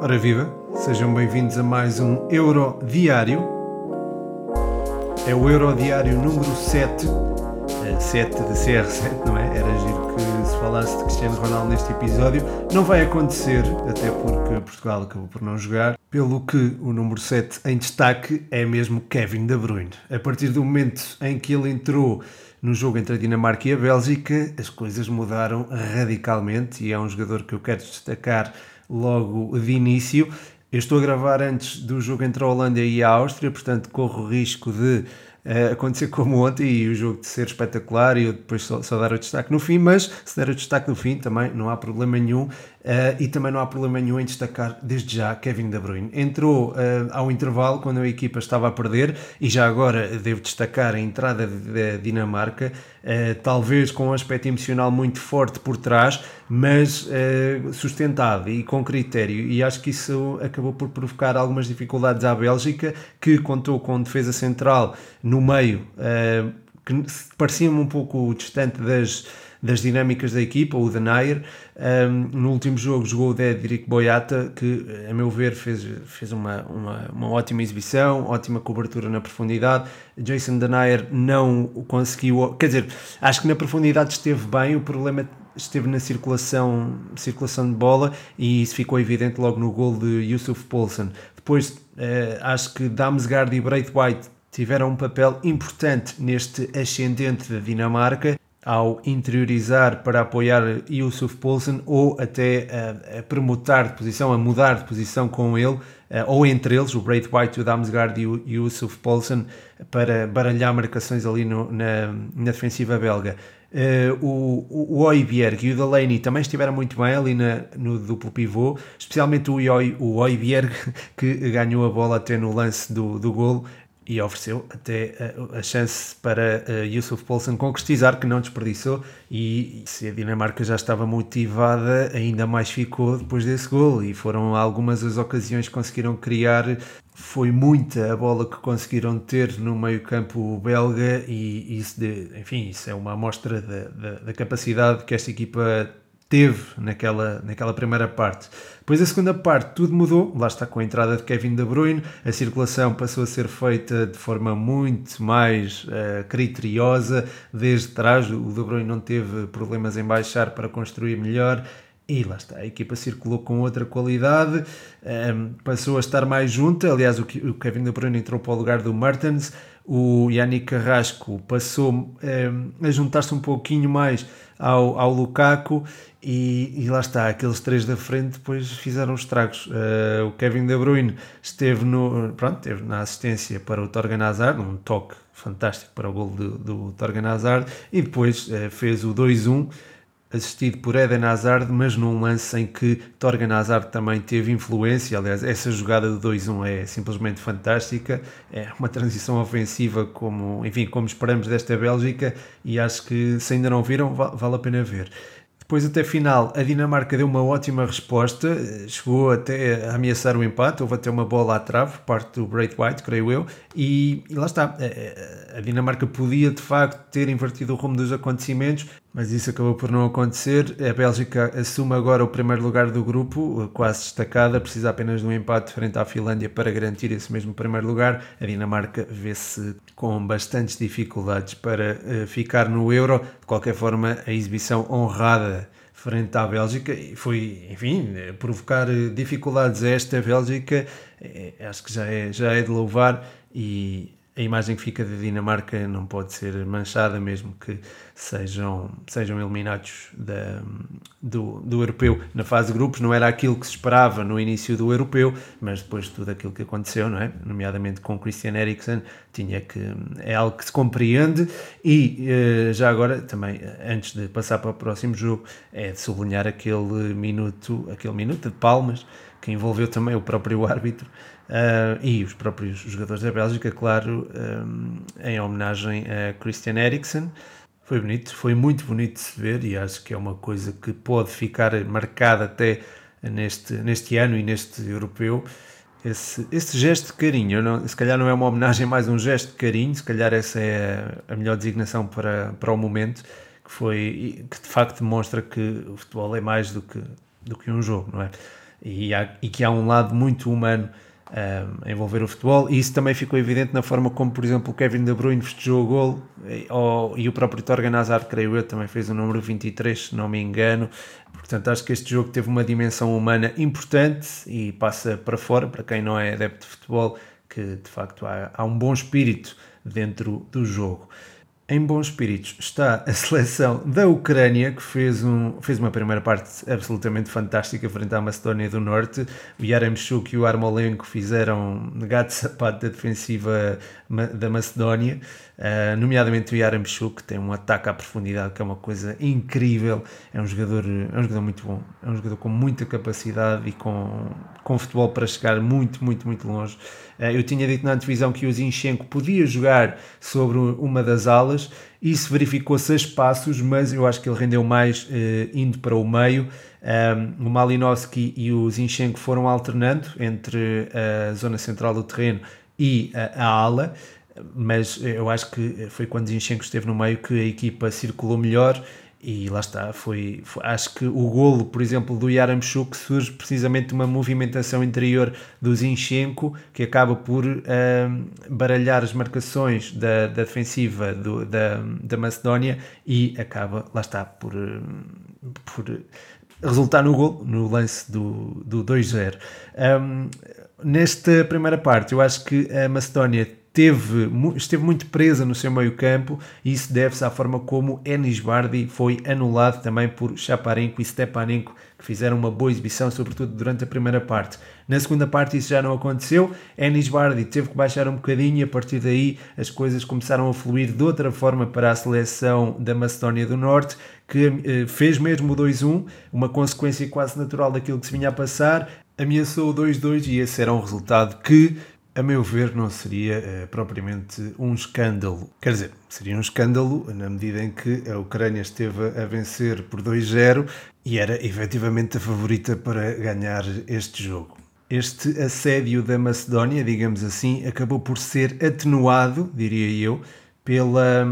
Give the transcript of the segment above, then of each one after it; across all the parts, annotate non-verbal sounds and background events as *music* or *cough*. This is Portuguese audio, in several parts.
Ora viva, sejam bem-vindos a mais um Euro Diário. É o Euro Diário número 7, 7 de CR7, não é? Era giro que se falasse de Cristiano Ronaldo neste episódio. Não vai acontecer, até porque Portugal acabou por não jogar, pelo que o número 7 em destaque é mesmo Kevin De Bruyne. A partir do momento em que ele entrou no jogo entre a Dinamarca e a Bélgica, as coisas mudaram radicalmente e é um jogador que eu quero destacar logo de início. Eu estou a gravar antes do jogo entre a Holanda e a Áustria, portanto corro o risco de uh, acontecer como ontem e o jogo de ser espetacular e eu depois só, só, dar o destaque no fim, mas se der o destaque no fim também não há problema nenhum. Uh, e também não há problema nenhum em destacar desde já Kevin De Bruyne. Entrou uh, ao intervalo quando a equipa estava a perder e já agora devo destacar a entrada da Dinamarca, uh, talvez com um aspecto emocional muito forte por trás, mas sustentado e com critério. E acho que isso acabou por provocar algumas dificuldades à Bélgica, que contou com defesa central no meio, que parecia-me um pouco distante das das dinâmicas da equipa, o Denayer. Um, no último jogo jogou o Dedrick Boyata, que, a meu ver, fez, fez uma, uma, uma, ótima exibição, ótima cobertura na profundidade. Jason Denayer não conseguiu, quer dizer, acho que na profundidade esteve bem, o problema esteve na circulação, circulação de bola e isso ficou evidente logo no gol de Yusuf Poulsen. Depois, uh, acho que Damsgaard e Braithwaite tiveram um papel importante neste ascendente da Dinamarca ao interiorizar para apoiar Yusuf Poulsen ou até a, a promotar de posição, a mudar de posição com ele, ou entre eles, o Braithwaite, o Damsgaard e o Yusuf Poulsen, para baralhar marcações ali no, na, na defensiva belga. Uh, o, o Oibierg e o Delaney também estiveram muito bem ali na, no duplo pivô, especialmente o, Oi, o Oibierg *laughs* que ganhou a bola até no lance do, do golo e ofereceu até a, a chance para uh, Yusuf Poulsen concretizar, que não desperdiçou. E se a Dinamarca já estava motivada, ainda mais ficou depois desse gol. E foram algumas as ocasiões que conseguiram criar. Foi muita a bola que conseguiram ter no meio-campo belga, e isso, de, enfim, isso é uma amostra da, da, da capacidade que esta equipa teve naquela, naquela primeira parte. Depois a segunda parte tudo mudou, lá está com a entrada de Kevin De Bruyne, a circulação passou a ser feita de forma muito mais uh, criteriosa. Desde trás, o De Bruyne não teve problemas em baixar para construir melhor, e lá está, a equipa circulou com outra qualidade, um, ehm, passou a estar mais junta. Aliás, o Kevin De Bruyne entrou para o lugar do Mertens, o Yannick Carrasco passou ehm, a juntar-se um pouquinho mais ao, ao Lukaku e, e, lá está, aqueles três da frente depois fizeram estragos. Uh, o Kevin De Bruyne esteve, no, pronto, esteve na assistência para o Torgan Hazard, um toque fantástico para o gol do, do Torgan Hazard, e depois uh, fez o 2-1, assistido por Eden Hazard, mas num lance em que Torgan Hazard também teve influência. Aliás, essa jogada do 2-1 é simplesmente fantástica, é uma transição ofensiva como, enfim, como esperamos desta Bélgica, e acho que se ainda não viram, vale a pena ver. Depois, até final, a Dinamarca deu uma ótima resposta, chegou até a ameaçar o empate, houve até uma bola à trave, parte do Braithwaite, creio eu, e, e lá está. A, a Dinamarca podia de facto ter invertido o rumo dos acontecimentos, mas isso acabou por não acontecer. A Bélgica assume agora o primeiro lugar do grupo, quase destacada, precisa apenas de um empate frente à Finlândia para garantir esse mesmo primeiro lugar. A Dinamarca vê-se com bastantes dificuldades para uh, ficar no Euro. De qualquer forma, a exibição honrada frente à Bélgica e foi, enfim, provocar dificuldades a esta Bélgica, é, acho que já é, já é de louvar e a imagem que fica da Dinamarca não pode ser manchada, mesmo que sejam, sejam eliminados da, do, do europeu na fase de grupos. Não era aquilo que se esperava no início do europeu, mas depois de tudo aquilo que aconteceu, não é? nomeadamente com Christian Eriksen, tinha que, é algo que se compreende. E eh, já agora, também, antes de passar para o próximo jogo, é de sublinhar aquele minuto, aquele minuto de palmas que envolveu também o próprio *laughs* árbitro uh, e os próprios jogadores da Bélgica, claro, um, ah, em homenagem a Christian Eriksen. Foi bonito, foi muito bonito de se ver e acho que é uma coisa que pode ficar marcada até neste, neste ano e neste europeu. Esse, esse gesto de carinho, não, se calhar não é uma homenagem, mais um gesto de carinho, se calhar essa é a, a melhor designação para, para o momento que foi que de facto demonstra que o futebol é mais do que, do que um jogo, não é? E, há, e que há um lado muito humano um, a envolver o futebol, e isso também ficou evidente na forma como, por exemplo, o Kevin De Bruyne festejou o gol, e, ou, e o próprio Torgan Hazard, creio eu, também fez o número 23, se não me engano. Portanto, acho que este jogo teve uma dimensão humana importante e passa para fora, para quem não é adepto de futebol, que de facto há, há um bom espírito dentro do jogo em bons espíritos está a seleção da Ucrânia, que fez, um, fez uma primeira parte absolutamente fantástica frente à Macedónia do Norte. O Yaremchuk e o Armolenko fizeram gato sapato da defensiva da Macedónia, uh, nomeadamente o Yaremchuk, que tem um ataque à profundidade que é uma coisa incrível. É um jogador, é um jogador muito bom, é um jogador com muita capacidade e com, com futebol para chegar muito, muito, muito longe. Eh, eu tinha dito na antevisão que o Zinchenko podia jogar sobre uma das alas, isso verificou-se a espaços, mas eu acho que ele rendeu mais uh, indo para o meio. Um, o Malinowski e o Zinchenko foram alternando entre a zona central do terreno e a, a ala, mas eu acho que foi quando Zinchenko esteve no meio que a equipa circulou melhor e lá está, foi, foi, acho que o golo, por exemplo, do Yaramchuk surge precisamente de uma movimentação interior do Zinchenko, que acaba por baralhar as marcações da, da defensiva do, da, da Macedónia e acaba, lá está, por, por resultar no gol, no lance do, do 2-0. Um, nesta primeira parte, eu acho que a Macedónia esteve, esteve muito presa no seu meio campo e isso deve-se à forma como Enis Bardi foi anulado também por Chaparenko e Stepanenko, que fizeram uma boa exibição, sobretudo durante a primeira parte. Na segunda parte isso já não aconteceu, Enis Bardi teve que baixar um bocadinho e a partir daí as coisas começaram a fluir de outra forma para a seleção da Macedónia do Norte, que eh, fez mesmo o 2-1, uma consequência quase natural daquilo que se vinha a passar, ameaçou o 2-2 e esse era um resultado que a meu ver, não seria eh, propriamente um escândalo. Quer dizer, seria um escândalo na medida em que a Ucrânia esteve a vencer por 2-0 e era efetivamente a favorita para ganhar este jogo. Este assédio da Macedónia, digamos assim, acabou por ser atenuado, diria eu, pela,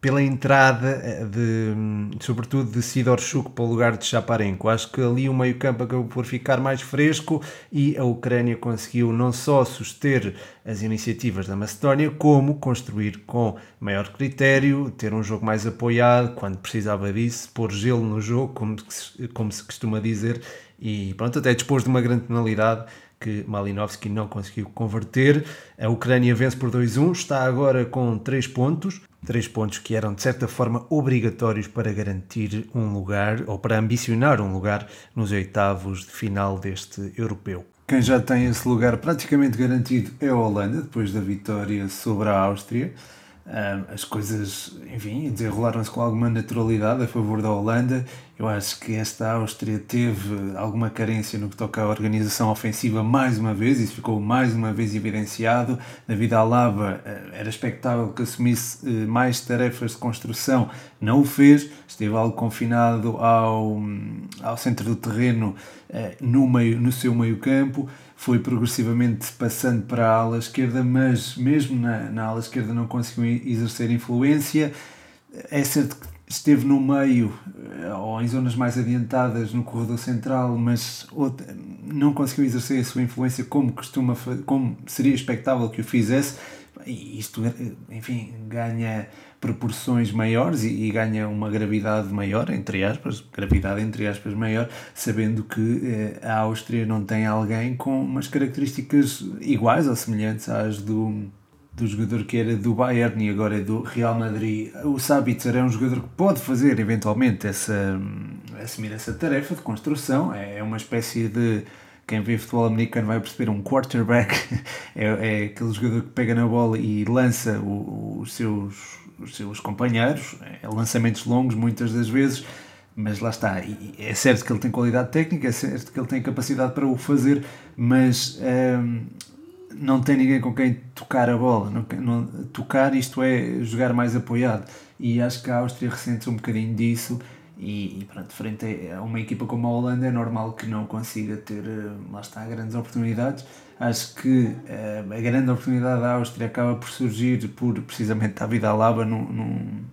pela entrada eh, de, sobretudo de Sidorchuk para o lugar de Chaparenko. Acho que ali o meio-campo acabou por ficar mais fresco e a Ucrânia conseguiu não só suster as iniciativas da Macedónia, como construir com maior critério, ter um jogo mais apoiado quando precisava disso, pôr gelo no jogo, como, como se costuma dizer, e pronto, até dispôs de uma grande penalidade que Malinowski não conseguiu converter. A Ucrânia vence por 2-1, está agora com 3 pontos. Três pontos que eram, de certa forma, obrigatórios para garantir um lugar ou para ambicionar um lugar nos oitavos de final deste europeu. Quem já tem esse lugar praticamente garantido é a Holanda, depois da vitória sobre a Áustria as coisas, enfim, desenrolaram-se com alguma naturalidade a favor da Holanda. Eu acho que esta Áustria teve alguma carência no que toca à organização ofensiva mais uma vez, isso ficou mais uma vez evidenciado. David Alaba eh, era expectável que assumisse eh, mais tarefas de construção, não o fez, esteve algo confinado ao, ao centro do terreno eh, no, meio, no seu meio campo foi progressivamente passando para a ala esquerda, mas mesmo na, na ala esquerda não conseguiu exercer influência. É certo que esteve no meio eh, ou em zonas mais adiantadas no corredor central, mas não conseguiu exercer a sua influência como costuma, como seria expectável que o fizesse. E isto, enfim, ganha proporções maiores e, e, ganha uma gravidade maior, entre aspas, gravidade entre aspas maior, sabendo que eh, a Áustria não tem alguém com umas características iguais ou semelhantes às do, do jogador que era do Bayern e agora é do Real Madrid. O Sabitzer é um jogador que pode fazer eventualmente essa, assumir essa tarefa de construção, é, é uma espécie de quem vê futebol americano vai perceber um quarterback *laughs* é, é aquele jogador que pega na bola e lança o, os seus os seus companheiros, é, lançamentos longos muitas das vezes, mas lá está, é certo que ele tem qualidade técnica, é certo que ele tem capacidade para o fazer, mas hum, não tem ninguém com quem tocar a bola, não, não, tocar isto é jogar mais apoiado, e acho que a Áustria ressente um bocadinho disso, e, e pronto, frente a uma equipa como a Holanda é normal que não consiga ter, hum, lá está, grandes oportunidades, Acho que uh, a grande oportunidade da Áustria acaba por surgir por precisamente a vida Alaba num, num,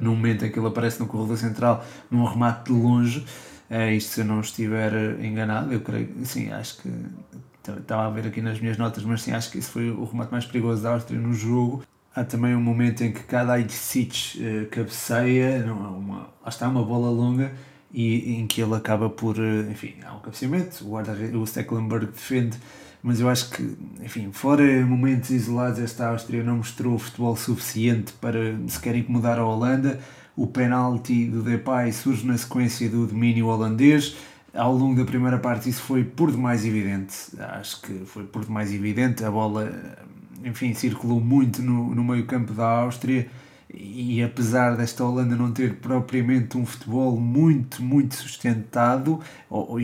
no momento em que ele aparece no corredor central, num remate de longe. É isto se eu não estiver enganado, eu creio, sim, acho que estava a ver aqui nas minhas notas, mas sim, acho que esse foi o remate mais perigoso da Áustria no jogo. Há também um momento em que cada Aitsic uh, cabeceia, não, uma, lá está uma bola longa, e em que ele acaba por, uh, enfim, há um cabeceamento, o, guarda, o Stecklenburg defende, mas eu acho que, enfim, fora momentos isolados, esta Áustria não mostrou futebol suficiente para sequer incomodar a Holanda. O penalti do Depay surge na sequência do domínio holandês. Ao longo da primeira parte isso foi por demais evidente. Acho que foi por demais evidente. A bola enfim, circulou muito no, no meio campo da Áustria. E apesar desta Holanda não ter propriamente um futebol muito, muito sustentado, ou, ou,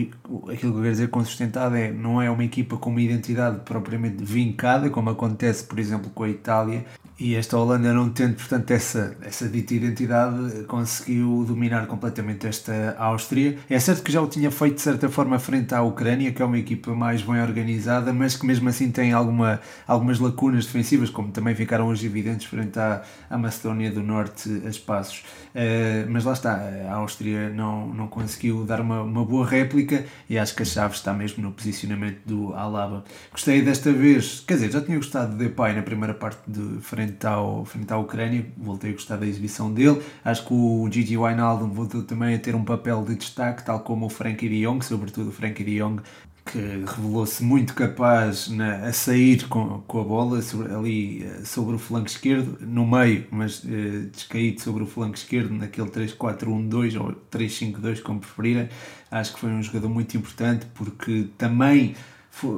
aquilo que eu quero dizer com sustentado é não é uma equipa com uma identidade propriamente vincada, como acontece, por exemplo, com a Itália, e esta Holanda não tendo, portanto, essa, essa dita identidade, conseguiu dominar completamente esta Áustria. É certo que já o tinha feito de certa forma frente à Ucrânia, que é uma equipa mais bem organizada, mas que mesmo assim tem alguma, algumas lacunas defensivas, como também ficaram hoje evidentes frente à, à Macedónia do Norte a espaços. Uh, mas lá está, a Áustria não, não conseguiu dar uma, uma boa réplica e acho que a chave está mesmo no posicionamento do Alaba. Gostei desta vez, quer dizer, já tinha gostado de Depay na primeira parte de frente frente, ao, frente à Ucrânia, voltei a gostar da exibição dele. Acho que o Gigi Wijnaldum voltou também a ter um papel de destaque, tal como o Frankie de Jong, sobretudo o Frankie de Jong, que revelou-se muito capaz na, a sair com, com a bola sobre, ali eh, sobre o flanco esquerdo, no meio, mas uh, descaído sobre o flanco esquerdo, naquele 3-4-1-2 ou 3-5-2, como preferirem. Acho que foi um jogador muito importante porque também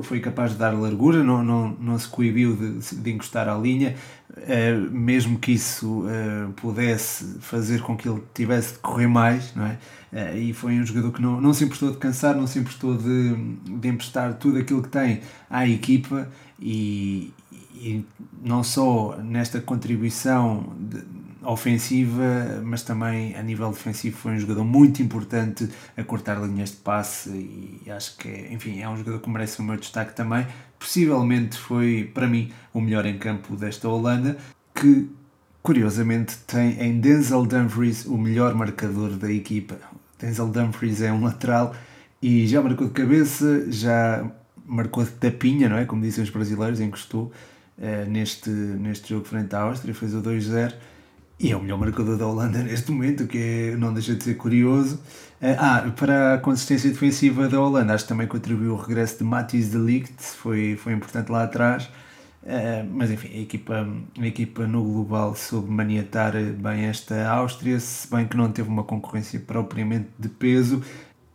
foi, capaz de dar largura, não, não, não se coibiu de, de encostar à linha, uh, mesmo que isso uh, pudesse fazer com que ele tivesse de correr mais, não é? Uh, e foi um jogador que não, não se importou de cansar, não se importou de, de emprestar tudo aquilo que tem à equipa e, e não só nesta contribuição de, ofensiva, mas também a nível defensivo foi um jogador muito importante a cortar linhas de passe e acho que, é, enfim, é um jogador que merece o meu destaque também. Possivelmente foi, para mim, o melhor em campo desta Holanda, que curiosamente tem em Denzel Dumfries o melhor marcador da equipa. Denzel Dumfries é um lateral e já marcou de cabeça, já marcou de tapinha, não é? Como dizem os brasileiros, encostou uh, neste, neste jogo frente à Áustria, fez o 2-0 e é o melhor marcador da Holanda neste momento, que é, não deixa de ser curioso. Eh, ah, para a consistência defensiva da Holanda, acho que também contribuiu o regresso de Matthijs de Ligt, foi, foi importante lá atrás. Uh, mas enfim, a equipa, a equipa no global soube maniatar bem esta Áustria, se bem que não teve uma concorrência propriamente de peso.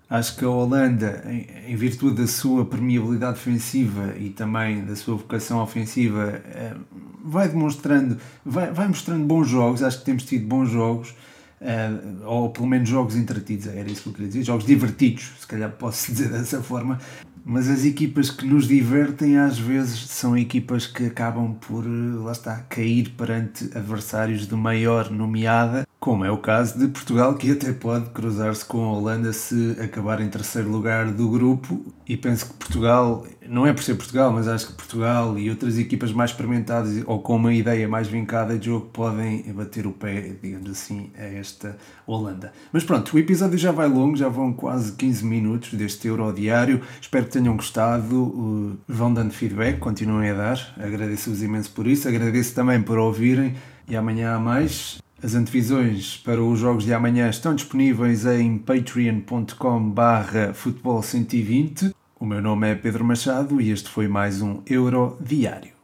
Acho que a Holanda, em, virtude da sua permeabilidade defensiva e também da sua vocação ofensiva, uh, vai demonstrando, vai, vai mostrando bons jogos. Acho que temos tido bons jogos, uh, ou pelo menos jogos entretidos, era isso que eu queria dizer, jogos divertidos, se calhar posso *laughs* dizer dessa forma. Mas as equipas que nos divertem às vezes são equipas que acabam por, lá está, cair perante adversários de maior nomeada como é o caso de Portugal, que até pode cruzar-se com a Holanda se acabar em terceiro lugar do grupo. E penso que Portugal, não é por ser Portugal, mas acho que Portugal e outras equipas mais experimentadas ou com uma ideia mais vincada de jogo podem bater o pé, digamos assim, a esta Holanda. Mas pronto, o episódio já vai longo, já vão quase 15 minutos deste Euro Diário. Espero que tenham gostado. Vão dando feedback, continuem a dar. Agradeço-vos imenso por isso. Agradeço também por ouvirem. E amanhã há mais. As antevisões para os jogos de amanhã estão disponíveis em patreon.com barra futebol 120. O meu nome é Pedro Machado e este foi mais um Euro Diário.